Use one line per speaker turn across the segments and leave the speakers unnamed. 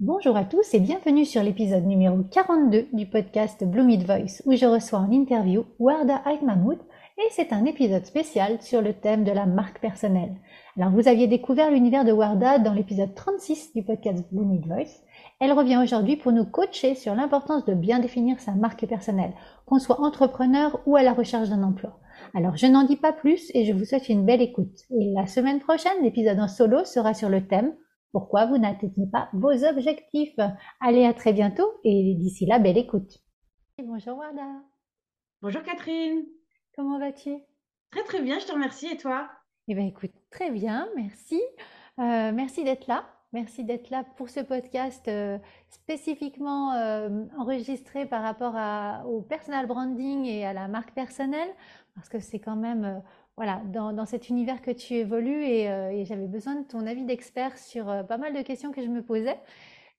Bonjour à tous et bienvenue sur l'épisode numéro 42 du podcast Bloomid Voice où je reçois en interview Warda Mahmoud et c'est un épisode spécial sur le thème de la marque personnelle. Alors vous aviez découvert l'univers de Warda dans l'épisode 36 du podcast Bloomid Voice. Elle revient aujourd'hui pour nous coacher sur l'importance de bien définir sa marque personnelle, qu'on soit entrepreneur ou à la recherche d'un emploi. Alors je n'en dis pas plus et je vous souhaite une belle écoute. Et la semaine prochaine, l'épisode en solo sera sur le thème pourquoi vous n'atteignez pas vos objectifs? Allez, à très bientôt et d'ici là, belle écoute. Bonjour Wanda.
Bonjour Catherine.
Comment vas-tu?
Très très bien, je te remercie. Et toi?
Eh bien écoute, très bien, merci. Euh, merci d'être là. Merci d'être là pour ce podcast euh, spécifiquement euh, enregistré par rapport au personal branding et à la marque personnelle, parce que c'est quand même voilà, dans, cet univers que tu évolues euh, et, j'avais besoin de ton avis d'expert sur euh, pas mal de questions que je me posais.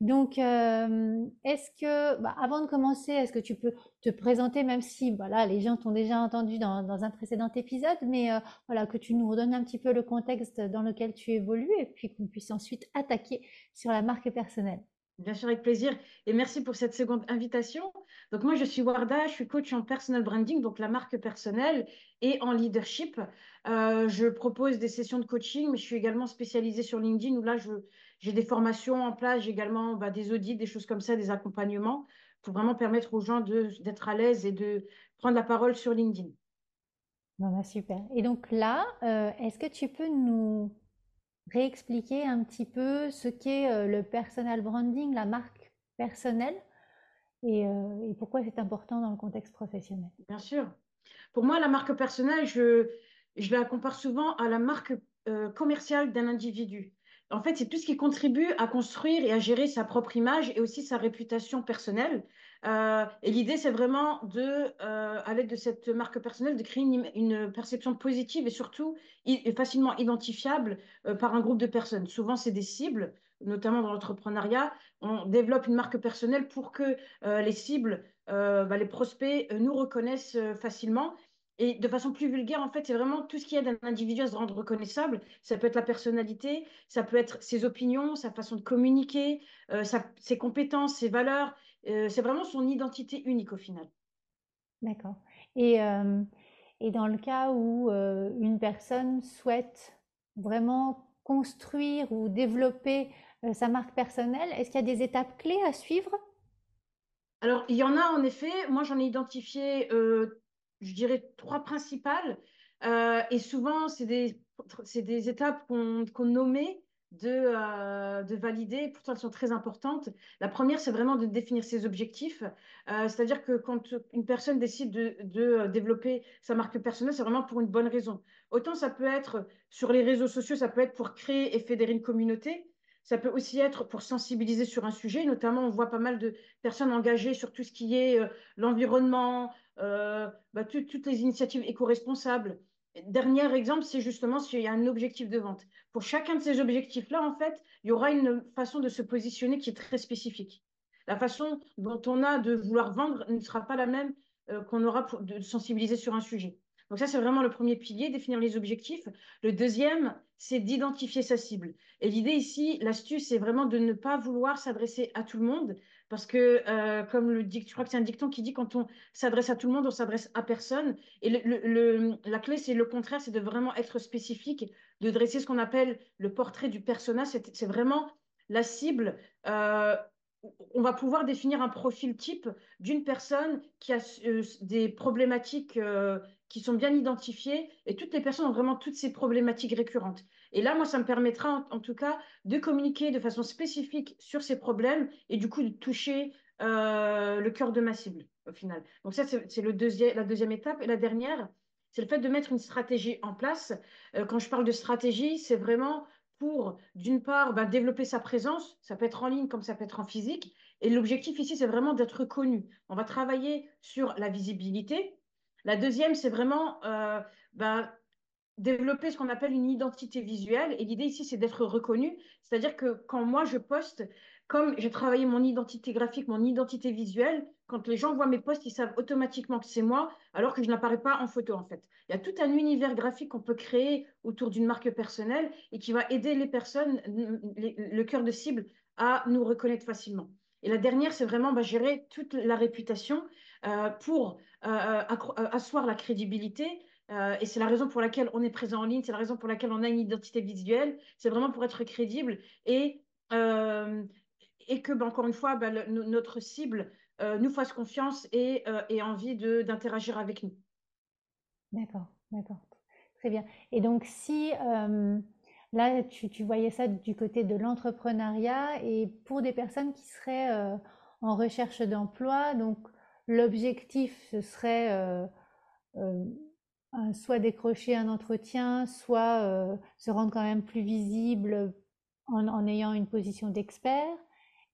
Donc, euh, est-ce que, bah, avant de commencer, est-ce que tu peux te présenter, même si voilà, les gens t'ont déjà entendu dans, un précédent épisode, mais voilà, que tu nous redonnes un petit peu le contexte dans lequel tu évolues et puis qu'on puisse ensuite attaquer sur la marque personnelle?
Bien sûr, avec plaisir. Et merci pour cette seconde invitation. Donc moi, je suis Warda, je suis coach en personal branding, donc la marque personnelle, et en leadership. Euh, je propose des sessions de coaching, mais je suis également spécialisée sur LinkedIn, où là, j'ai des formations en place, j'ai également bah, des audits, des choses comme ça, des accompagnements, pour vraiment permettre aux gens d'être à l'aise et de prendre la parole sur LinkedIn.
Bah, super. Et donc là, euh, est-ce que tu peux nous réexpliquer un petit peu ce qu'est euh, le personal branding, la marque personnelle euh, et, pourquoi c'est important dans le contexte professionnel.
Bien sûr. Pour moi, la marque personnelle, je, je la compare souvent à la marque euh, commerciale d'un individu. En fait, c'est tout ce qui contribue à construire et à gérer sa propre image et aussi sa réputation personnelle. Euh, et l'idée, c'est vraiment de, euh, à l'aide de cette marque personnelle, de créer une, perception positive et surtout facilement identifiable euh, par un groupe de personnes. Souvent, c'est des cibles, notamment dans l'entrepreneuriat. On développe une marque personnelle pour que les cibles, bah, les prospects nous reconnaissent facilement et de façon plus vulgaire, en fait, c'est vraiment tout ce qui aide un individu à se rendre reconnaissable. Ça peut être la personnalité, ça peut être ses opinions, sa façon de communiquer, ses compétences, ses valeurs. Euh, c'est vraiment son identité unique au final.
D'accord. Et, euh, et, dans le cas où euh, une personne souhaite vraiment construire ou développer sa marque personnelle, est-ce qu'il y a des étapes clés à suivre?
Alors, il y en a en effet. Moi, j'en ai identifié, je dirais, trois principales. et souvent, c'est des, des, étapes qu'on nommait de, euh, de valider. Pourtant, elles sont très importantes. La première, c'est vraiment de définir ses objectifs. Euh, c'est-à-dire que quand une personne décide de, de, euh, développer sa marque personnelle, c'est vraiment pour une bonne raison. Autant ça peut être sur les réseaux sociaux, ça peut être pour créer et fédérer une communauté. Ça peut aussi être pour sensibiliser sur un sujet. Notamment, on voit pas mal de personnes engagées sur tout ce qui est l'environnement, bah, toutes les initiatives éco-responsables dernier exemple, c'est justement s'il y a un objectif de vente. Pour chacun de ces objectifs-là, en fait, il y aura une façon de se positionner qui est très spécifique. La façon dont on a de vouloir vendre ne sera pas la même euh, qu'on aura pour, de sensibiliser sur un sujet. Donc ça, c'est vraiment le premier pilier, définir les objectifs. Le deuxième, c'est d'identifier sa cible. Et l'idée ici, l'astuce, c'est vraiment de ne pas vouloir s'adresser à tout le monde, parce que, euh, comme le dit, je crois que c'est un dicton qui dit quand on s'adresse à tout le monde, on s'adresse à personne. Et la clé, c'est le contraire, c'est de vraiment être spécifique, de dresser ce qu'on appelle le portrait du personnage. C'est vraiment la cible. Euh, on va pouvoir définir un profil type d'une personne qui a euh, des problématiques qui sont bien identifiées et toutes les personnes ont vraiment toutes ces problématiques récurrentes. Et là, moi, ça me permettra en, tout cas de communiquer de façon spécifique sur ces problèmes et du coup de toucher euh, le cœur de ma cible au final. Donc ça, c'est le la deuxième étape. Et la dernière, c'est le fait de mettre une stratégie en place. quand je parle de stratégie, c'est vraiment pour, d'une part, bah, développer sa présence. Ça peut être en ligne comme ça peut être en physique. Et l'objectif ici, c'est vraiment d'être connu. On va travailler sur la visibilité. La deuxième, c'est vraiment euh, ben, développer ce qu'on appelle une identité visuelle. Et l'idée ici, c'est d'être reconnu. C'est-à-dire que quand moi, je poste, comme j'ai travaillé mon identité graphique, mon identité visuelle, quand les gens voient mes posts, ils savent automatiquement que c'est moi, alors que je n'apparais pas en photo, en fait. Il y a tout un univers graphique qu'on peut créer autour d'une marque personnelle et qui va aider les personnes, le cœur de cible, à nous reconnaître facilement. Et la dernière, c'est vraiment bah, gérer toute la réputation pour euh, euh, asseoir la crédibilité. et c'est la raison pour laquelle on est présent en ligne, c'est la raison pour laquelle on a une identité visuelle. C'est vraiment pour être crédible et et que, ben, encore une fois, ben, notre cible euh, nous fasse confiance et, euh, et envie d'interagir avec nous.
D'accord, d'accord. Très bien. Et donc, si euh, là, tu, tu, voyais ça du côté de l'entrepreneuriat et pour des personnes qui seraient en recherche d'emploi, donc l'objectif, ce serait soit décrocher un entretien, soit se rendre quand même plus visible en, en ayant une position d'expert.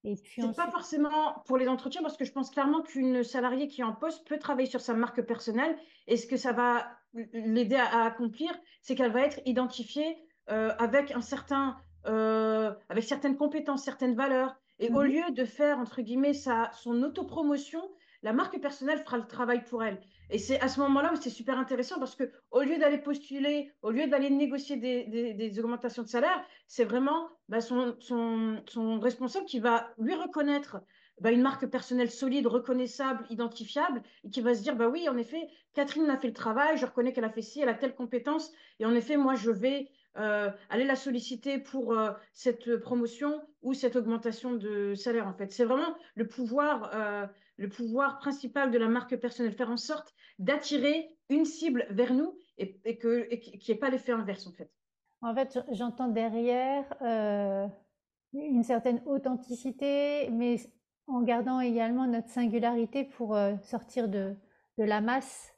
Et puis c'est pas forcément pour les entretiens parce que je pense clairement qu'une salariée qui est en poste peut travailler sur sa marque personnelle et ce que ça va l'aider à, accomplir, c'est qu'elle va être identifiée euh, avec un certain, euh, avec certaines compétences, certaines valeurs. Et au mhm. lieu de faire entre guillemets sa, son autopromotion, la marque personnelle fera le travail pour elle. Et c'est à ce moment-là où c'est super intéressant parce que au lieu d'aller postuler, au lieu d'aller négocier des, augmentations de salaire, c'est vraiment bah, son, responsable qui va lui reconnaître bah, une marque personnelle solide, reconnaissable, identifiable, et qui va se dire, bah oui, en effet, Catherine a fait le travail, je reconnais qu'elle a fait ci, elle a telle compétence, et en effet, moi, je vais euh, aller la solliciter pour euh, cette promotion ou cette augmentation de salaire, en fait. C'est vraiment le pouvoir, euh, le pouvoir principal de la marque personnelle, faire en sorte d'attirer une cible vers nous et, et qu'il n'y ait pas l'effet inverse en fait.
En fait, j'entends derrière euh, une certaine authenticité, mais en gardant également notre singularité pour euh, sortir de, de, la masse,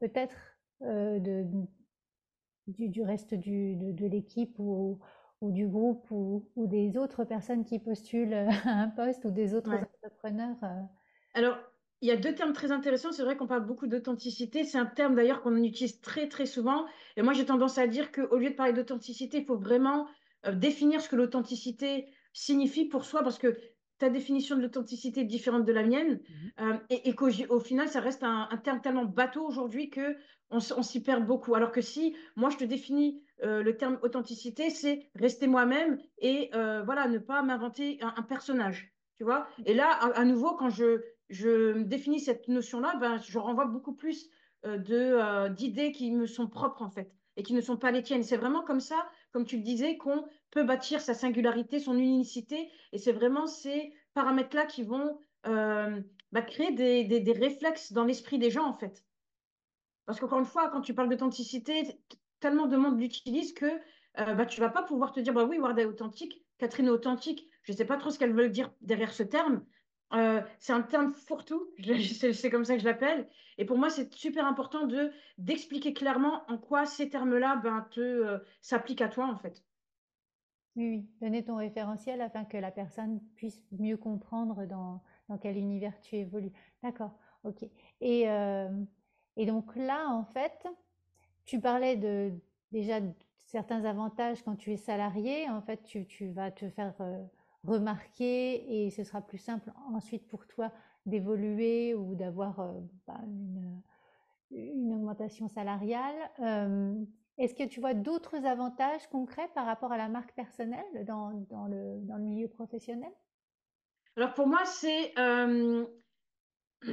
peut-être, euh, de, du, du, reste du, de, de l'équipe ou, ou, du groupe ou, ou, des autres personnes qui postulent à un poste ou des autres entrepreneurs.
Alors, il y a deux termes très intéressants. C'est vrai qu'on parle beaucoup d'authenticité. C'est un terme d'ailleurs qu'on utilise très très souvent. Et moi, j'ai tendance à dire qu'au lieu de parler d'authenticité, il faut vraiment euh, définir ce que l'authenticité signifie pour soi, parce que ta définition de l'authenticité est différente de la mienne, mhm. euh, et, qu'au final, ça reste un, terme tellement bateau aujourd'hui que on, s'y perd beaucoup. Alors que si moi, je te définis euh, le terme authenticité, c'est rester moi-même et voilà, ne pas m'inventer un, personnage. Tu vois Et là, à nouveau, quand je je définis cette notion-là, ben, je renvoie beaucoup plus euh, euh, d'idées qui me sont propres en fait et qui ne sont pas les tiennes. C'est vraiment comme ça, comme tu le disais, qu'on peut bâtir sa singularité, son unicité. Et c'est vraiment ces paramètres-là qui vont euh, bah, créer des, des, réflexes dans l'esprit des gens en fait. Parce qu'encore une fois, quand tu parles d'authenticité, tellement de monde l'utilise que bah, tu ne vas pas pouvoir te dire, bah oui, Ward est authentique, Catherine est authentique. Je ne sais pas trop ce qu'elle veut dire derrière ce terme, euh, c'est un terme fourre-tout, c'est comme ça que je l'appelle. Et pour moi, c'est super important de d'expliquer clairement en quoi ces termes-là ben, euh, s'appliquent à toi, en fait.
Oui, oui, donner ton référentiel afin que la personne puisse mieux comprendre dans, dans quel univers tu évolues. D'accord, ok. Et, euh, et donc là, en fait, tu parlais de déjà de certains avantages quand tu es salarié. En fait, tu, tu vas te faire remarquer et ce sera plus simple ensuite pour toi d'évoluer ou d'avoir euh, bah, une, une, augmentation salariale. Euh, est-ce que tu vois d'autres avantages concrets par rapport à la marque personnelle dans, dans, le, dans le, milieu professionnel?
Alors pour moi, c'est euh,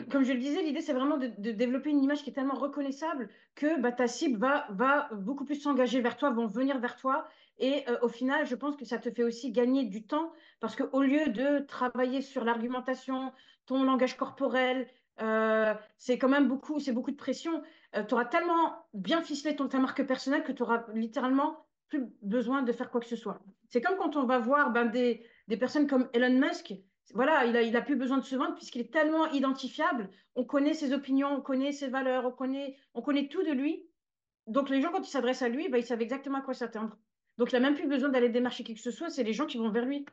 comme je le disais, l'idée, c'est vraiment de, développer une image qui est tellement reconnaissable que bah, ta cible va, va beaucoup plus s'engager vers toi, vont venir vers toi. Et euh, au final, je pense que ça te fait aussi gagner du temps parce qu'au lieu de travailler sur l'argumentation, ton langage corporel, euh, c'est quand même beaucoup, c'est beaucoup de pression. Euh, tu auras tellement bien ficelé ton, ta marque personnelle que tu auras littéralement plus besoin de faire quoi que ce soit. C'est comme quand on va voir ben, des, des personnes comme Elon Musk voilà, il n'a a plus besoin de se vendre puisqu'il est tellement identifiable. On connaît ses opinions, on connaît ses valeurs, on connaît, on connaît tout de lui. Donc les gens, quand ils s'adressent à lui, bah, ils savent exactement à quoi s'attendre. Donc il n'a même plus besoin d'aller démarcher qui que ce soit, c'est les gens qui vont vers lui.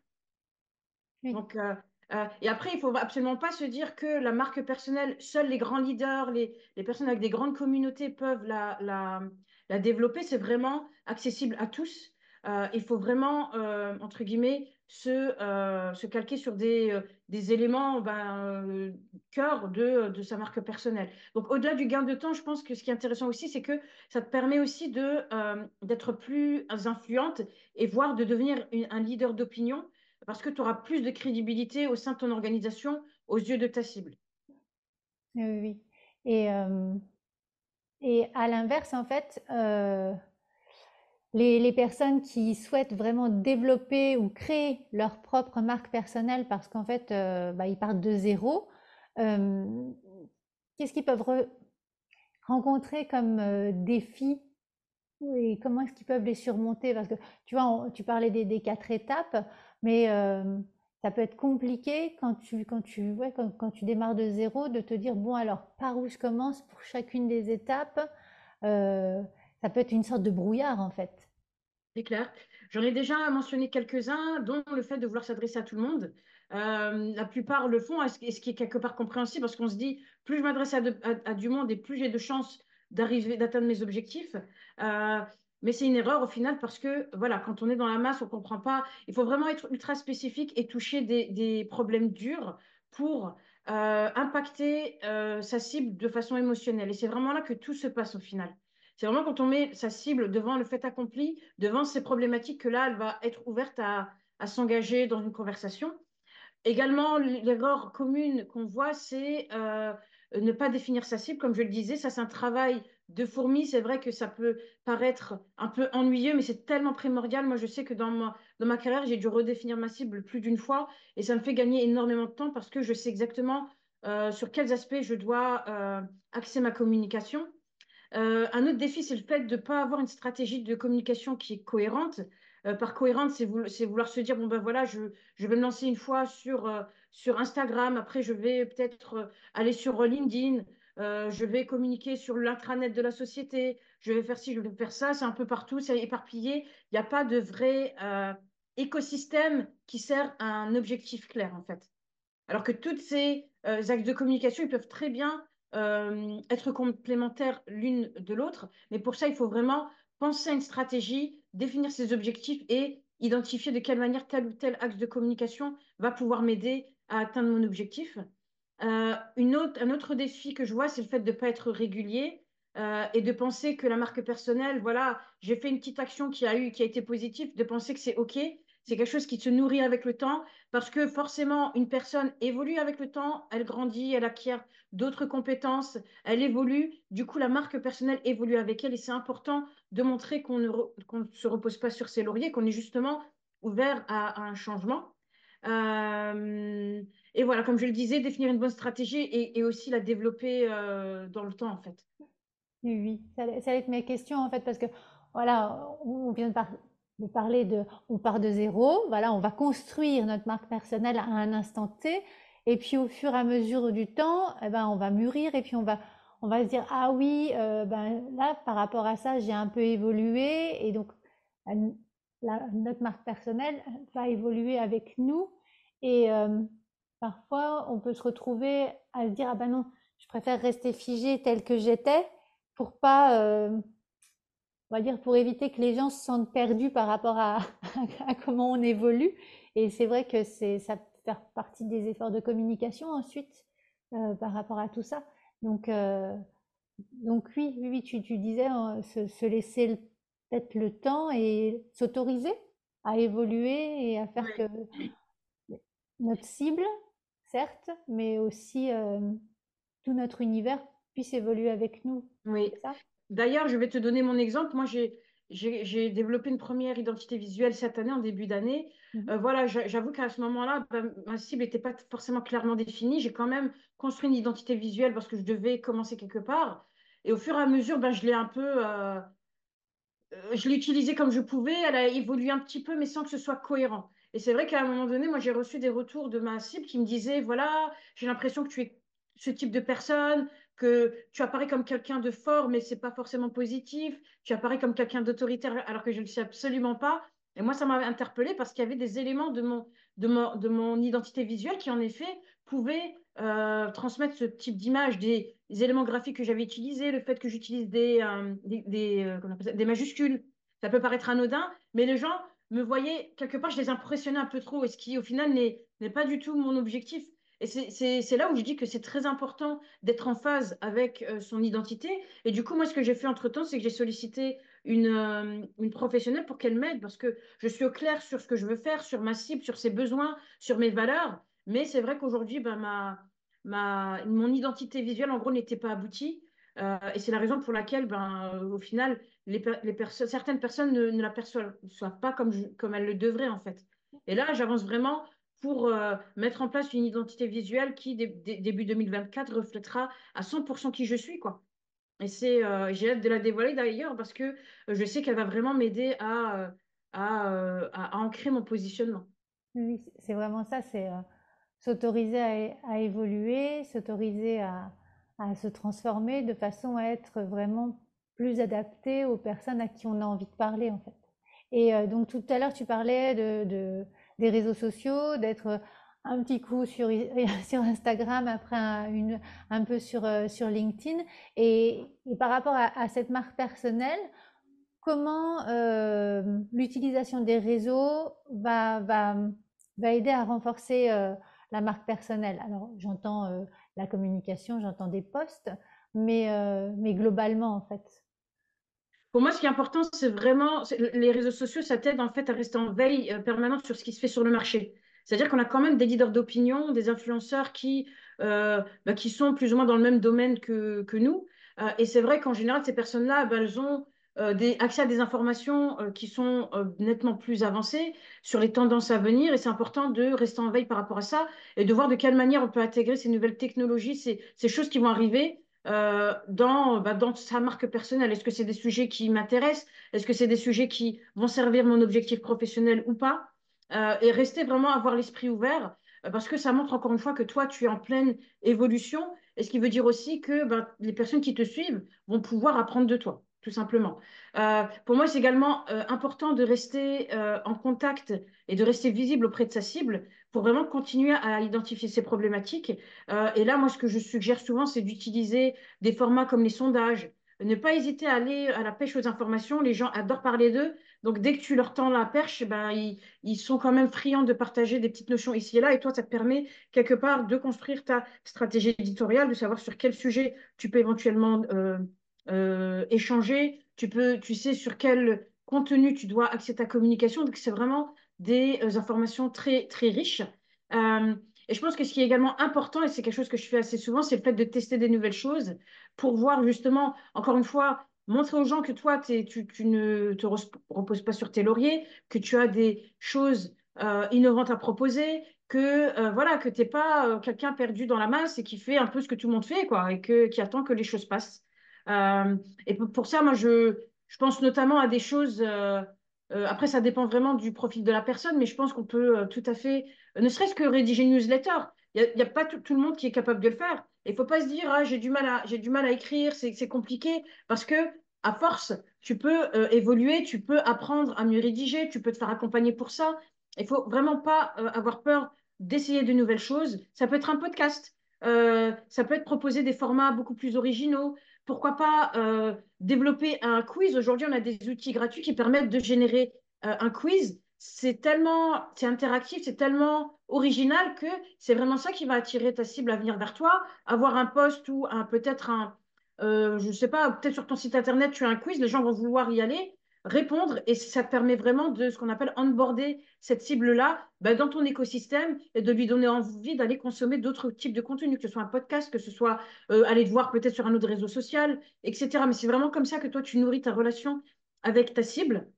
Donc euh, Euh, et après, il ne faut absolument pas se dire que la marque personnelle, seuls les grands leaders, les, les personnes avec des grandes communautés peuvent la, la, la développer. C'est vraiment accessible à tous. Euh, il faut vraiment, entre guillemets, se, euh, se calquer sur des, euh, des éléments ben, euh, cœur de, de sa marque personnelle. Donc, au-delà du gain de temps, je pense que ce qui est intéressant aussi, c'est que ça te permet aussi de, d'être plus influente et voire de devenir un leader d'opinion parce que tu auras plus de crédibilité au sein de ton organisation aux yeux de ta cible.
Oui. Et, et à l'inverse, en fait, les, personnes qui souhaitent vraiment développer ou créer leur propre marque personnelle parce qu'en fait, euh, bah, ils partent de zéro, euh, qu'est-ce qu'ils peuvent rencontrer comme euh, défis et comment est-ce qu'ils peuvent les surmonter? Parce que tu vois, tu parlais des, quatre étapes, mais ça peut être compliqué quand tu, quand, tu, quand, tu démarres de zéro de te dire, bon alors, par où je commence pour chacune des étapes ça peut être une sorte de brouillard en fait.
C'est clair. J'en ai déjà mentionné quelques-uns, dont le fait de vouloir s'adresser à tout le monde. Euh, la plupart le font, ce qui est quelque part compréhensible, parce qu'on se dit, plus je m'adresse à, du monde et plus j'ai de chances d'arriver, d'atteindre mes objectifs. Euh, mais c'est une erreur au final parce que, voilà, quand on est dans la masse, on ne comprend pas. Il faut vraiment être ultra spécifique et toucher des, problèmes durs pour euh, impacter sa cible de façon émotionnelle. Et c'est vraiment là que tout se passe au final. C'est vraiment quand on met sa cible devant le fait accompli, devant ces problématiques, que là, elle va être ouverte à, s'engager dans une conversation. Également, l'erreur commune qu'on voit, c'est euh, ne pas définir sa cible. Comme je le disais, ça, c'est un travail de fourmi. C'est vrai que ça peut paraître un peu ennuyeux, mais c'est tellement primordial. Moi, je sais que dans ma, dans ma carrière, j'ai dû redéfinir ma cible plus d'une fois et ça me fait gagner énormément de temps parce que je sais exactement euh, sur quels aspects je dois euh, axer ma communication. Euh, un autre défi, c'est le fait de ne pas avoir une stratégie de communication qui est cohérente. Euh, par cohérente, c'est vou vouloir se dire, bon ben voilà, je, vais me lancer une fois sur, euh, sur Instagram, après je vais peut-être euh, aller sur LinkedIn, euh, je vais communiquer sur l'intranet de la société, je vais faire ci, je vais faire ça, c'est un peu partout, c'est éparpillé. Il n'y a pas de vrai euh, écosystème qui sert à un objectif clair, en fait. Alors que tous ces axes de communication, ils peuvent très bien euh, être complémentaires l'une de l'autre. Mais pour ça, il faut vraiment penser à une stratégie, définir ses objectifs et identifier de quelle manière tel ou tel axe de communication va pouvoir m'aider à atteindre mon objectif. Euh, un autre défi que je vois, c'est le fait de ne pas être régulier euh, et de penser que la marque personnelle, voilà, j'ai fait une petite action qui a eu, qui a été positive, de penser que c'est OK c'est quelque chose qui se nourrit avec le temps parce que forcément, une personne évolue avec le temps, elle grandit, elle acquiert d'autres compétences, elle évolue. Du coup, la marque personnelle évolue avec elle et c'est important de montrer qu'on ne, qu se repose pas sur ses lauriers, qu'on est justement ouvert à, un changement. Euh, et voilà, comme je le disais, définir une bonne stratégie et, aussi la développer euh, dans le temps, en fait.
Oui, ça, ça va être mes questions, en fait, parce que voilà, on vient de parler de parler de, on part de zéro, voilà, on va construire notre marque personnelle à un instant T, et puis au fur et à mesure du temps, eh ben, on va mûrir, et puis on va, on va se dire, ah oui, euh, ben, là, par rapport à ça, j'ai un peu évolué, et donc notre marque personnelle va évoluer avec nous, et euh, parfois, on peut se retrouver à se dire, ah ben non, je préfère rester figé tel que j'étais, pour pas... Euh, on va dire, pour éviter que les gens se sentent perdus par rapport à, comment on évolue. Et c'est vrai que c'est ça faire partie des efforts de communication ensuite euh, par rapport à tout ça. Donc, euh, donc oui, oui, tu, tu disais euh, se, se, laisser peut-être le temps et s'autoriser à évoluer et à faire que notre cible, certes, mais aussi euh, tout notre univers puisse évoluer avec nous.
Oui. D'ailleurs, je vais te donner mon exemple. Moi, j'ai développé une première identité visuelle cette année, en début d'année. Mmh. Euh, voilà, j'avoue qu'à ce moment-là, ben, ma cible n'était pas forcément clairement définie. J'ai quand même construit une identité visuelle parce que je devais commencer quelque part. Et au fur et à mesure, ben, je l'ai un peu... Euh, euh, je l'ai utilisée comme je pouvais. Elle a évolué un petit peu, mais sans que ce soit cohérent. Et c'est vrai qu'à un moment donné, moi, j'ai reçu des retours de ma cible qui me disaient, voilà, j'ai l'impression que tu es ce type de personne, que tu apparais comme quelqu'un de fort, mais c'est pas forcément positif. Tu apparais comme quelqu'un d'autoritaire, alors que je ne le sais absolument pas. Et moi, ça m'a interpellée parce qu'il y avait des éléments de mon, de mon, de mon identité visuelle qui, en effet, pouvait euh, transmettre ce type d'image, des, éléments graphiques que j'avais utilisés, le fait que j'utilise des, euh, euh, des, majuscules. Ça peut paraître anodin, mais les gens me voyaient, quelque part, je les impressionnais un peu trop, et ce qui, au final, n'est pas du tout mon objectif. Et c'est là où je dis que c'est très important d'être en phase avec son identité. Et du coup, moi, ce que j'ai fait entre-temps, c'est que j'ai sollicité une, une professionnelle pour qu'elle m'aide, parce que je suis au clair sur ce que je veux faire, sur ma cible, sur ses besoins, sur mes valeurs. Mais c'est vrai qu'aujourd'hui, ben, ma, mon identité visuelle, en gros, n'était pas aboutie. Euh, et c'est la raison pour laquelle, ben, au final, certaines personnes ne, ne la perçoivent pas comme, comme elles le devraient, en fait. Et là, j'avance vraiment pour euh, mettre en place une identité visuelle qui, début 2024, reflètera à 100% qui je suis, quoi. Et euh, j'ai hâte de la dévoiler d'ailleurs parce que je sais qu'elle va vraiment m'aider à, à, à, ancrer mon positionnement.
Oui, c'est vraiment ça, c'est s'autoriser à, évoluer, s'autoriser à, se transformer de façon à être vraiment plus adapté aux personnes à qui on a envie de parler en fait. Et euh, donc tout à l'heure tu parlais de, des réseaux sociaux, d'être un petit coup sur, sur Instagram, après un, une, un peu sur, euh, sur LinkedIn. Et, par rapport à, cette marque personnelle, comment euh, l'utilisation des réseaux va, va, va, aider à renforcer la marque personnelle? Alors, j'entends euh, la communication, j'entends des posts, mais, euh, mais globalement, en fait.
Pour moi, ce qui est important, c'est vraiment les réseaux sociaux, ça t'aide en fait à rester en veille euh, permanente sur ce qui se fait sur le marché. C'est-à-dire qu'on a quand même des leaders d'opinion, des influenceurs qui, bah, qui sont plus ou moins dans le même domaine que, que nous. et c'est vrai qu'en général, ces personnes-là, bah, elles ont euh, accès à des informations euh, qui sont euh, nettement plus avancées sur les tendances à venir. Et c'est important de rester en veille par rapport à ça et de voir de quelle manière on peut intégrer ces nouvelles technologies, ces choses qui vont arriver dans, bah, dans sa marque personnelle. Est-ce que c'est des sujets qui m'intéressent? Est-ce que c'est des sujets qui vont servir mon objectif professionnel ou pas? Et rester vraiment avoir l'esprit ouvert parce que ça montre encore une fois que toi, tu es en pleine évolution. Et ce qui veut dire aussi que bah, les personnes qui te suivent vont pouvoir apprendre de toi tout simplement. Euh, pour moi, c'est également euh, important de rester euh, en contact et de rester visible auprès de sa cible pour vraiment continuer à identifier ses problématiques. et là, moi, ce que je suggère souvent, c'est d'utiliser des formats comme les sondages. Ne pas hésiter à aller à la pêche aux informations. Les gens adorent parler d'eux. Donc, dès que tu leur tends la perche, ben, ils, ils, sont quand même friands de partager des petites notions ici et là. Et toi, ça te permet quelque part de construire ta stratégie éditoriale, de savoir sur quel sujet tu peux éventuellement euh, échanger, tu peux, tu sais sur quel contenu tu dois axer ta communication. Donc, c'est vraiment des euh, informations très, très riches. Euh, et je pense que ce qui est également important, et c'est quelque chose que je fais assez souvent, c'est le fait de tester des nouvelles choses pour voir justement, encore une fois, montrer aux gens que toi, tu, tu, ne te reposes pas sur tes lauriers, que tu as des choses innovantes à proposer, que voilà, que tu n'es pas quelqu'un perdu dans la masse et qui fait un peu ce que tout le monde fait, quoi, et que, qui attend que les choses passent. Euh, et pour, ça, moi, je, pense notamment à des choses. Euh, euh, après, ça dépend vraiment du profil de la personne, mais je pense qu'on peut tout à fait, ne serait-ce que rédiger une newsletter. Il n'y a, pas tout, le monde qui est capable de le faire. Il ne faut pas se dire, ah, j'ai du, mal à, écrire, c'est compliqué, parce que à force, tu peux évoluer, tu peux apprendre à mieux rédiger, tu peux te faire accompagner pour ça. Il faut vraiment pas avoir peur d'essayer de nouvelles choses. Ça peut être un podcast, ça peut être proposer des formats beaucoup plus originaux, pourquoi pas euh, développer un quiz Aujourd'hui, on a des outils gratuits qui permettent de générer euh, un quiz. C'est tellement, c'est interactif, c'est tellement original que c'est vraiment ça qui va attirer ta cible à venir vers toi. Avoir un post ou peut-être un, euh, je ne sais pas, peut-être sur ton site internet, tu as un quiz, les gens vont vouloir y aller répondre et ça te permet vraiment de ce qu'on appelle onboarder cette cible-là bah, dans ton écosystème et de lui donner envie d'aller consommer d'autres types de contenus, que ce soit un podcast, que ce soit euh, aller te voir peut-être sur un autre réseau social, etc. Mais c'est vraiment comme ça que toi, tu nourris ta relation avec ta cible.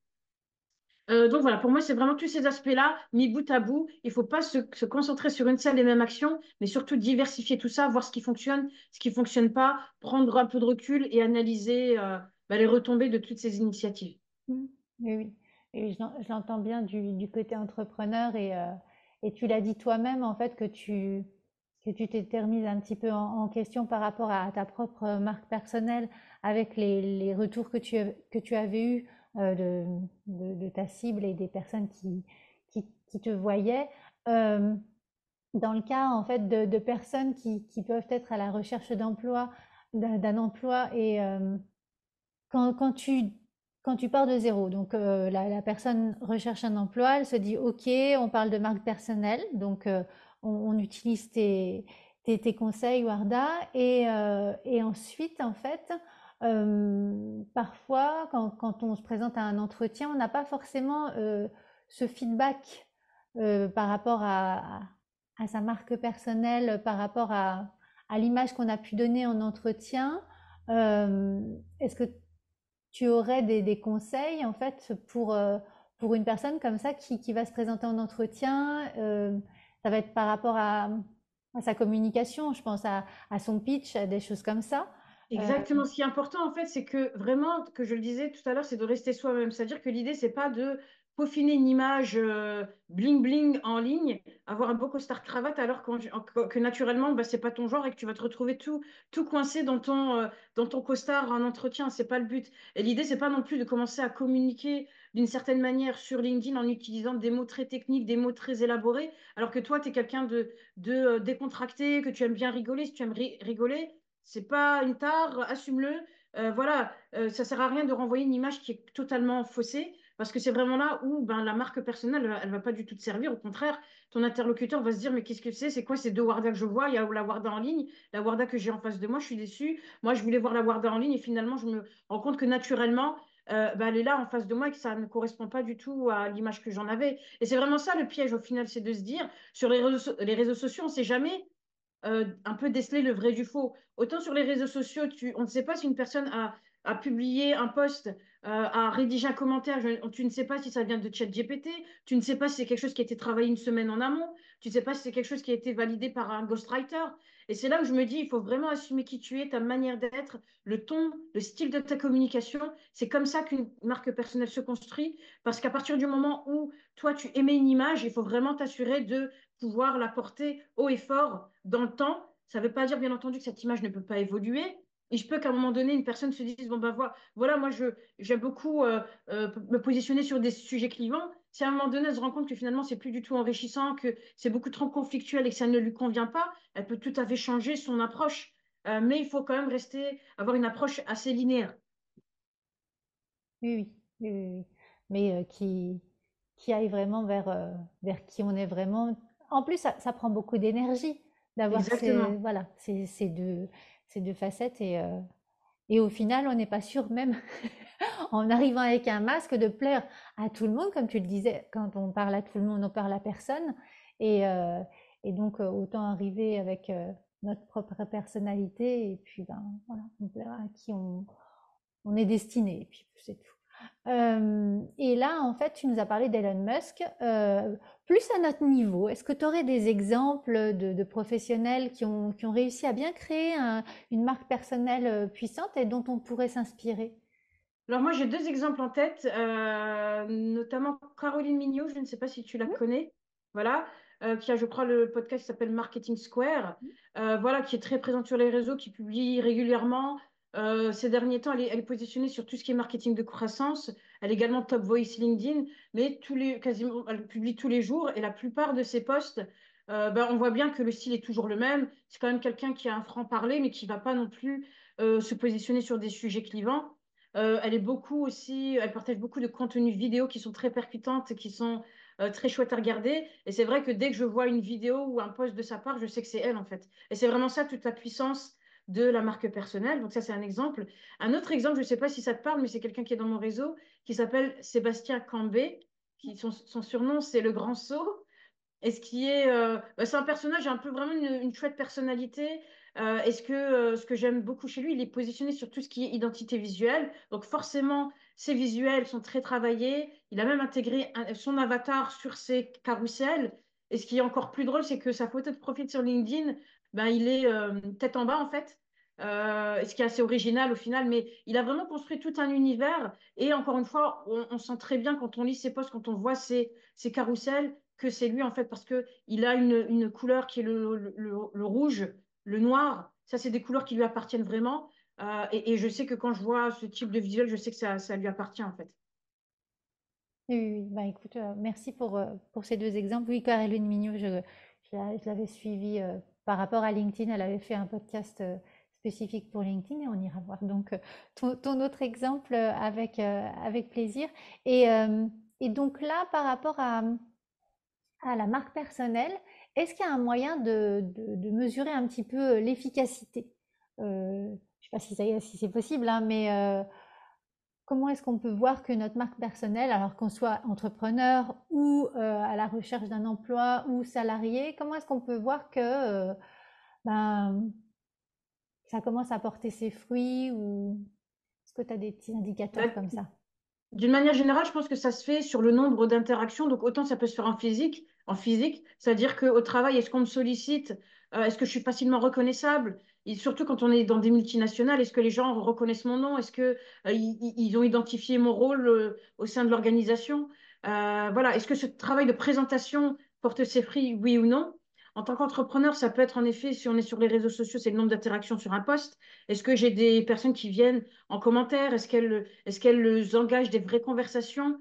Euh, donc voilà, pour moi, c'est vraiment tous ces aspects-là mis bout à bout. Il ne faut pas se, concentrer sur une seule et même action, mais surtout diversifier tout ça, voir ce qui fonctionne, ce qui ne fonctionne pas, prendre un peu de recul et analyser euh, bah, les retombées de toutes ces initiatives.
Mmh. Oui, oui. Et je l'entends bien du, côté entrepreneur et, euh, et tu l'as dit toi-même en fait que tu que tu t'es remise un petit peu en, question par rapport à, ta propre marque personnelle avec les, retours que tu, que tu avais eus euh, de, ta cible et des personnes qui, qui, qui te voyaient. dans le cas en fait de, personnes qui, peuvent être à la recherche d'emploi, d'un emploi et quand, tu quand tu pars de zéro, donc la, personne recherche un emploi, elle se dit ok, on parle de marque personnelle, donc on, utilise tes, conseils Warda. Et, et ensuite en fait parfois quand, on se présente à un entretien, on n'a pas forcément ce feedback par rapport à, sa marque personnelle par rapport à, à l'image qu'on a pu donner en entretien. Euh, est-ce que tu aurais des, conseils en fait pour, euh, pour une personne comme ça qui, qui va se présenter en entretien euh, Ça va être par rapport à, sa communication, je pense à, à, son pitch, à des choses comme ça.
Exactement. Ce qui est important, en fait, c'est que vraiment, que je le disais tout à l'heure, c'est de rester soi-même. C'est-à-dire que l'idée, c'est pas de peaufiner une image euh, bling bling en ligne, avoir un beau costard cravate alors que naturellement bah, c'est pas ton genre et que tu vas te retrouver tout tout coincé dans ton euh, dans ton costard en entretien, c'est pas le but. Et l'idée c'est pas non plus de commencer à communiquer d'une certaine manière sur LinkedIn en utilisant des mots très techniques, des mots très élaborés, alors que toi tu es quelqu'un de de euh, décontracté, que tu aimes bien rigoler, si tu aimes rigoler, c'est pas une tare, assume-le. voilà, ça sert à rien de renvoyer une image qui est totalement faussée. Parce que c'est vraiment là où ben, la marque personnelle, elle ne va pas du tout te servir. Au contraire, ton interlocuteur va se dire, mais qu'est-ce que c'est? C'est quoi ces deux Warda que je vois? Il y a la Warda en ligne, la Warda que j'ai en face de moi, je suis déçue. Moi, je voulais voir la Warda en ligne et finalement, je me rends compte que naturellement, euh, ben, elle est là en face de moi et que ça ne correspond pas du tout à l'image que j'en avais. Et c'est vraiment ça le piège au final, c'est de se dire, sur les réseaux, les réseaux sociaux, on ne sait jamais euh, un peu déceler le vrai du faux. Autant sur les réseaux sociaux, tu, on ne sait pas si une personne a, a publié un post euh, à rédiger un commentaire, tu ne sais pas si ça vient de ChatGPT, tu ne sais pas si c'est quelque chose qui a été travaillé une semaine en amont, tu ne sais pas si c'est quelque chose qui a été validé par un ghostwriter. Et c'est là où je me dis, il faut vraiment assumer qui tu es, ta manière d'être, le ton, le style de ta communication. C'est comme ça qu'une marque personnelle se construit, parce qu'à partir du moment où toi, tu émets une image, il faut vraiment t'assurer de pouvoir la porter haut et fort dans le temps. Ça ne veut pas dire, bien entendu, que cette image ne peut pas évoluer, et je peux qu'à un moment donné, une personne se dise, bon ben voilà, voilà moi j'aime beaucoup euh, euh, me positionner sur des sujets clivants. Si à un moment donné, elle se rend compte que finalement, c'est plus du tout enrichissant, que c'est beaucoup trop conflictuel et que ça ne lui convient pas, elle peut tout à fait changer son approche. Euh, mais il faut quand même rester, avoir une approche assez linéaire.
Oui, oui, oui, mais qui, qui aille vraiment vers, vers qui on est vraiment. En plus, ça, ça prend beaucoup d'énergie d'avoir ces, voilà, ces, ces deux ces deux facettes et, euh, et au final, on n'est pas sûr même en arrivant avec un masque de plaire à tout le monde, comme tu le disais, quand on parle à tout le monde, on parle à personne. Et, euh, et donc, euh, autant arriver avec notre propre personnalité et puis, ben, voilà, on plaira à qui on, on est destiné. Et puis, c'est tout et là, en fait, tu nous as parlé d'Elon Musk. plus à notre niveau, est-ce que tu aurais des exemples de, professionnels qui ont, qui ont, réussi à bien créer une marque personnelle puissante et dont on pourrait s'inspirer?
Alors moi j'ai deux exemples en tête, notamment Caroline Mignot, je ne sais pas si tu la connais, voilà, qui a je crois le podcast qui s'appelle Marketing Square, voilà, qui est très présente sur les réseaux, qui publie régulièrement, euh, ces derniers temps, elle est, positionnée sur tout ce qui est marketing de croissance. Elle est également top voice LinkedIn, mais quasiment, elle publie tous les jours et la plupart de ses posts, euh, ben, on voit bien que le style est toujours le même. C'est quand même quelqu'un qui a un franc-parler, mais qui ne va pas non plus euh, se positionner sur des sujets clivants. elle est beaucoup aussi, elle partage beaucoup de contenus vidéo qui sont très percutantes qui sont très chouettes à regarder. Et c'est vrai que dès que je vois une vidéo ou un post de sa part, je sais que c'est elle en fait. Et c'est vraiment ça toute la puissance de la marque personnelle. Donc ça, c'est un exemple. Un autre exemple, je ne sais pas si ça te parle, mais c'est quelqu'un qui est dans mon réseau, qui s'appelle Sébastien Cambé, qui son, surnom, c'est le Grand Saut. Et ce qui est, euh, bah, c'est un personnage un peu vraiment une, chouette personnalité. Euh, est-ce que euh, ce que j'aime beaucoup chez lui, il est positionné sur tout ce qui est identité visuelle. Donc forcément, ses visuels sont très travaillés. Il a même intégré son avatar sur ses carousels. Et ce qui est encore plus drôle, c'est que sa photo de profil sur LinkedIn, ben, il est euh, tête en bas en fait. Euh, ce qui est assez original au final, mais il a vraiment construit tout un univers. Et encore une fois, on, sent très bien quand on lit ses posts, quand on voit ses, ses carousels, que c'est lui en fait, parce qu'il a une, une, couleur qui est le, le, rouge, le noir. Ça, c'est des couleurs qui lui appartiennent vraiment. Euh, et, je sais que quand je vois ce type de visuel, je sais que ça, ça lui appartient en fait.
Oui. Bah, écoute, merci pour, pour ces deux exemples. Oui, Caroline Mignot, je, je je l'avais suivie euh, par rapport à LinkedIn. Elle avait fait un podcast euh, spécifique pour LinkedIn et on ira voir donc euh, ton, autre exemple euh, avec, avec plaisir. Et, donc là, par rapport à, à la marque personnelle, est-ce qu'il y a un moyen de, de- mesurer un petit peu l'efficacité? Je ne sais pas si, si c'est possible, hein, mais Comment est-ce qu'on peut voir que notre marque personnelle, alors qu'on soit entrepreneur ou euh, à la recherche d'un emploi ou salarié, comment est-ce qu'on peut voir que euh, ben, ça commence à porter ses fruits ou est-ce que tu as des petits indicateurs
Bah,
comme ça?
D'une manière générale, je pense que ça se fait sur le nombre d'interactions. Donc, autant ça peut se faire en physique, en physique, c'est-à-dire qu'au travail, est-ce qu'on me sollicite? Euh, est-ce que je suis facilement reconnaissable? Et surtout quand on est dans des multinationales, est-ce que les gens reconnaissent mon nom? Est-ce que euh, ont identifié mon rôle euh, au sein de l'organisation? Euh, voilà. Est-ce que ce travail de présentation porte ses fruits, oui ou non? En tant qu'entrepreneur, ça peut être en effet, si on est sur les réseaux sociaux, c'est le nombre d'interactions sur un post. Est-ce que j'ai des personnes qui viennent en commentaire? Est-ce qu'elles qu'elles engagent des vraies conversations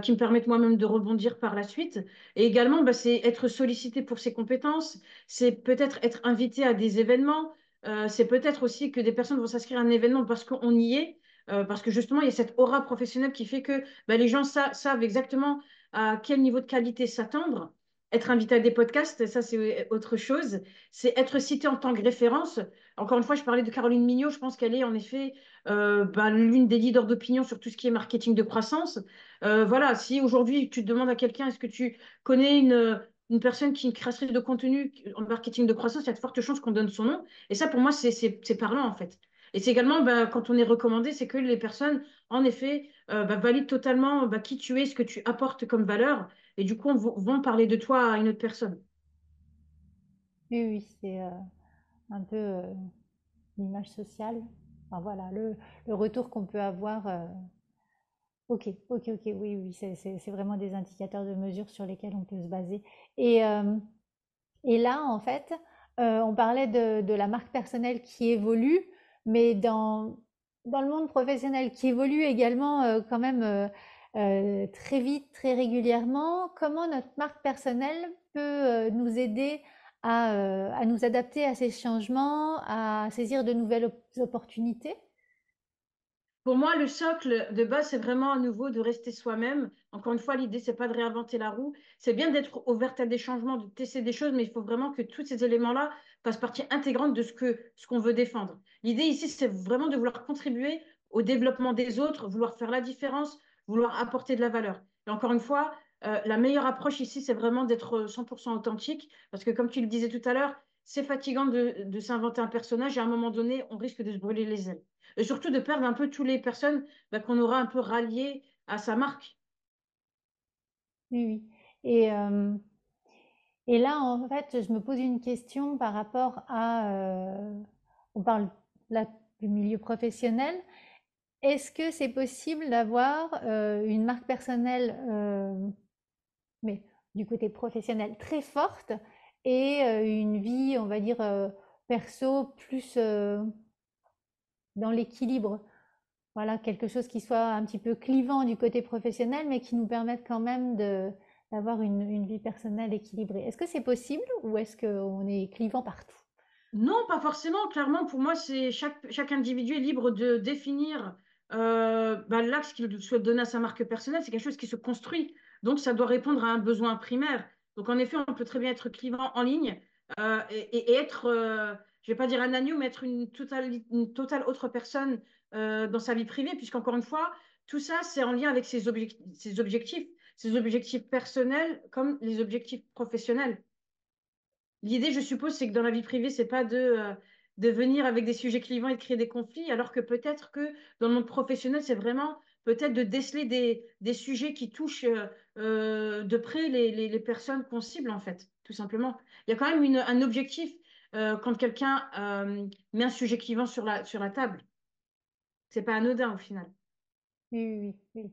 qui me permettent moi-même de rebondir par la suite? Et également, bah, c'est être sollicité pour ses compétences, c'est peut-être être invité à des événements, euh, c'est peut-être aussi que des personnes vont s'inscrire à un événement parce qu'on y est, euh, parce que justement, il y a cette aura professionnelle qui fait que bah, les gens sa- savent exactement à quel niveau de qualité s'attendre. Être invité à des podcasts, ça c'est autre chose. C'est être cité en tant que référence. Encore une fois, je parlais de Caroline Mignot, je pense qu'elle est en effet euh, bah, l'une des leaders d'opinion sur tout ce qui est marketing de croissance. Voilà, si aujourd'hui tu demandes à quelqu'un, est-ce que tu connais une, une personne qui est créatrice de contenu en marketing de croissance, il y a de fortes chances qu'on donne son nom. Et ça, pour moi, c'est parlant, en fait. Et c'est également, bah, quand on est recommandé, c'est que les personnes, en effet, bah, valident totalement bah, qui tu es, ce que tu apportes comme valeur. Et du coup, on vont parler de toi à une autre personne.
Oui, oui, c'est euh, un peu euh, l'image sociale. Enfin, voilà, le retour qu'on peut avoir. Ok, ok, ok, oui, oui, c'est vraiment des indicateurs de mesure sur lesquels on peut se baser. Et, euh, là, en fait, euh, on parlait de, la marque personnelle qui évolue, mais dans, le monde professionnel qui évolue également euh, quand même très vite, très régulièrement, comment notre marque personnelle peut nous aider à, nous adapter à ces changements, à saisir de nouvelles op- opportunités?
Pour moi, le socle de base, c'est vraiment à nouveau de rester soi-même. Encore une fois, l'idée, c'est pas de réinventer la roue. C'est bien d'être ouverte à des changements, de tester des choses, mais il faut vraiment que tous ces éléments-là fassent partie intégrante de ce qu'on veut défendre. L'idée ici, c'est vraiment de vouloir contribuer au développement des autres, vouloir faire la différence, vouloir apporter de la valeur. Et encore une fois, euh, la meilleure approche ici, c'est vraiment d'être 100% authentique, parce que comme tu le disais tout à l'heure, c'est fatigant de, de s'inventer un personnage et à un moment donné, on risque de se brûler les ailes et surtout de perdre un peu toutes les personnes bah, qu'on aura un peu ralliées à sa marque.
Oui, oui. Et, euh, et là, en fait, je me pose une question par rapport à... euh, on parle là du milieu professionnel. Est-ce que c'est possible d'avoir euh, une marque personnelle, mais du côté professionnel, très forte et une vie, on va dire, perso plus dans l'équilibre? Voilà, quelque chose qui soit un petit peu clivant du côté professionnel, mais qui nous permette quand même d'avoir une, vie personnelle équilibrée. Est-ce que c'est possible ou est-ce qu'on est clivant partout?
Non, pas forcément. Clairement, pour moi, c'est chaque, chaque individu est libre de définir euh, bah, l'axe qu'il souhaite donner à sa marque personnelle. C'est quelque chose qui se construit. Donc, ça doit répondre à un besoin primaire. Donc, en effet, on peut très bien être clivant en ligne euh, et être, euh, je vais pas dire un agneau, mais être une totale, une totale autre personne euh, dans sa vie privée, puisqu'encore une fois, tout ça, c'est en lien avec ses objectifs, ses objectifs, personnels comme les objectifs professionnels. L'idée, je suppose, c'est que dans la vie privée, c'est pas de, euh, de venir avec des sujets clivants et de créer des conflits, alors que peut-être que dans le monde professionnel, c'est vraiment peut-être de déceler des, des sujets qui touchent euh, de près les, les, personnes qu'on cible, en fait, tout simplement. Il y a quand même un objectif euh, quand quelqu'un euh, met un sujet clivant sur la, sur la table. C'est pas anodin au final.
Oui, oui, oui.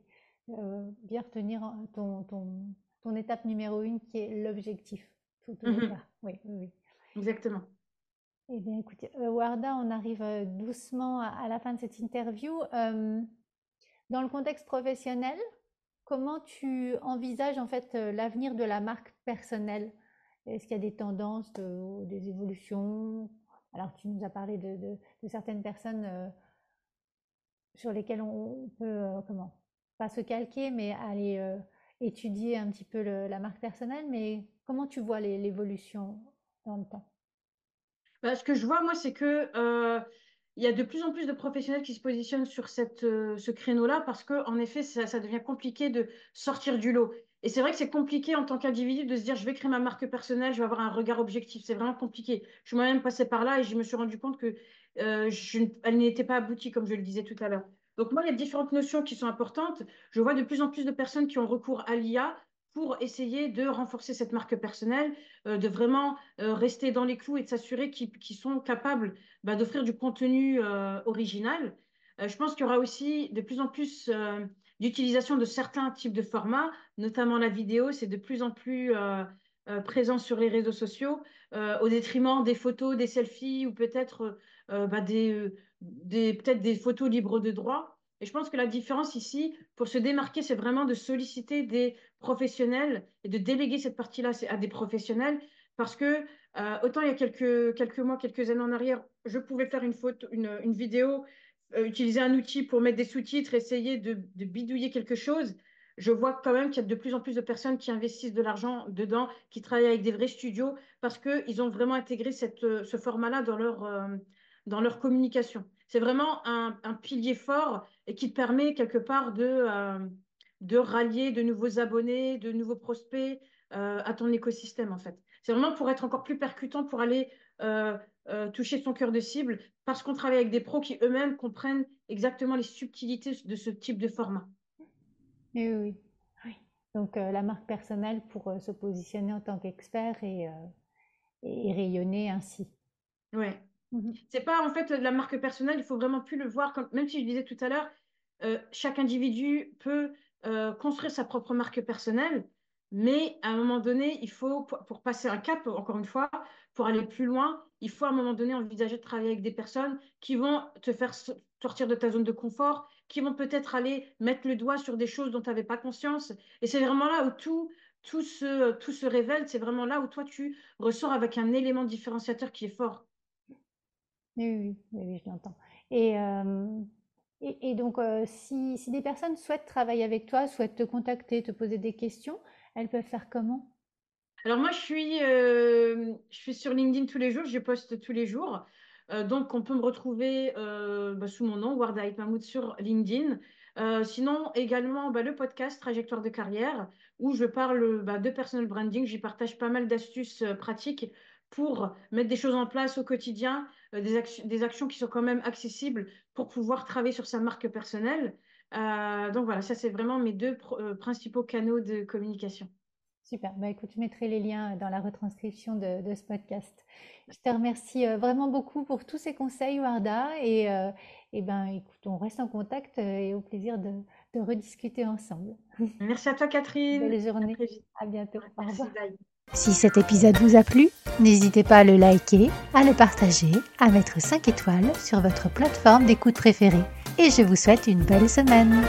Euh, bien retenir hein, ton, ton, ton étape numéro une qui est l'objectif, tout au
Mhm.
Oui, oui, oui.
exactement.
Eh bien, écoutez, euh, Warda, on arrive doucement à, la fin de cette interview. Dans le contexte professionnel, comment tu envisages en fait l'avenir de la marque personnelle? Est-ce qu'il y a des tendances, des évolutions? Alors tu nous as parlé de, certaines personnes sur lesquelles on peut, comment? Pas se calquer, mais aller étudier un petit peu la marque personnelle. Mais comment tu vois l'évolution dans le temps?
Bah, Ce que je vois, moi, c'est que il y a de plus en plus de professionnels qui se positionnent sur cette, euh, ce créneau-là parce qu'en effet, ça, devient compliqué de sortir du lot. Et c'est vrai que c'est compliqué en tant qu'individu de se dire je vais créer ma marque personnelle, je vais avoir un regard objectif. C'est vraiment compliqué. Je suis moi-même passée par là et je me suis rendu compte que euh, n'était pas aboutie, comme je le disais tout à l'heure. Donc moi, il y a différentes notions qui sont importantes. Je vois de plus en plus de personnes qui ont recours à l'IA pour essayer de renforcer cette marque personnelle, euh, de vraiment euh, rester dans les clous et de s'assurer qu'ils sont capables bah, d'offrir du contenu original. je pense qu'il y aura aussi de plus en plus d'utilisation de certains types de formats, notamment la vidéo, c'est de plus en plus présent sur les réseaux sociaux, au détriment des photos, des selfies ou peut-être bah, des, des, des photos libres de droit. Et je pense que la différence ici, pour se démarquer, c'est vraiment de solliciter des professionnels et de déléguer cette partie-là à des professionnels. Parce que euh, autant il y a quelques, quelques mois, quelques années en arrière, je pouvais faire une, photo, une, une vidéo, euh, utiliser un outil pour mettre des sous-titres, essayer de, bidouiller quelque chose. Je vois quand même qu'il y a de plus en plus de personnes qui investissent de l'argent dedans, qui travaillent avec des vrais studios, parce qu'ils ont vraiment intégré euh, ce format-là dans leur, dans leur communication. C'est vraiment un, pilier fort et qui permet quelque part de de rallier de nouveaux abonnés, de nouveaux prospects euh, à ton écosystème en fait. C'est vraiment pour être encore plus percutant, pour aller euh, euh, toucher son cœur de cible, parce qu'on travaille avec des pros qui eux-mêmes comprennent exactement les subtilités de ce type de format.
Oui, oui. Donc la marque personnelle pour se positionner en tant qu'expert et, et, rayonner ainsi.
Oui. Mmh C'est pas en fait la marque personnelle, il faut vraiment plus le voir comme, même si je disais tout à l'heure, chaque individu peut euh, construire sa propre marque personnelle, mais à un moment donné, il faut, pour, passer un cap, encore une fois, pour aller plus loin, il faut à un moment donné envisager de travailler avec des personnes qui vont te faire sortir de ta zone de confort, qui vont peut-être aller mettre le doigt sur des choses dont tu n'avais pas conscience. Et c'est vraiment là où tout, tout, se, tout se révèle, c'est vraiment là où toi, tu ressors avec un élément différenciateur qui est fort.
Oui, oui, oui, je l'entends. Et euh, et, donc, euh, si, des personnes souhaitent travailler avec toi, souhaitent te contacter, te poser des questions, elles peuvent faire comment?
Alors moi, je suis, euh, je suis sur LinkedIn tous les jours, je poste tous les jours. Euh, donc, on peut me retrouver bah, sous mon nom, Warda Mahmoud, sur LinkedIn. sinon, également bah, le podcast Trajectoire de carrière, où je parle bah, de personal branding. J'y partage pas mal d'astuces pratiques pour mettre des choses en place au quotidien, euh, des, actions, qui sont quand même accessibles pour pouvoir travailler sur sa marque personnelle. Euh, donc voilà, ça c'est vraiment mes deux euh, principaux canaux de communication.
Super, bah, écoute, je mettrai les liens dans la retranscription de, ce podcast. Je te remercie vraiment beaucoup pour tous ces conseils, Warda. Et, et ben, écoute, on reste en contact et au plaisir de, de rediscuter ensemble.
Merci à toi, Catherine.
Belle journée. À, bientôt.
Au revoir.
Si cet épisode vous a plu, n'hésitez pas à le liker, à le partager, à mettre 5 étoiles sur votre plateforme d'écoute préférée. Et je vous souhaite une belle semaine.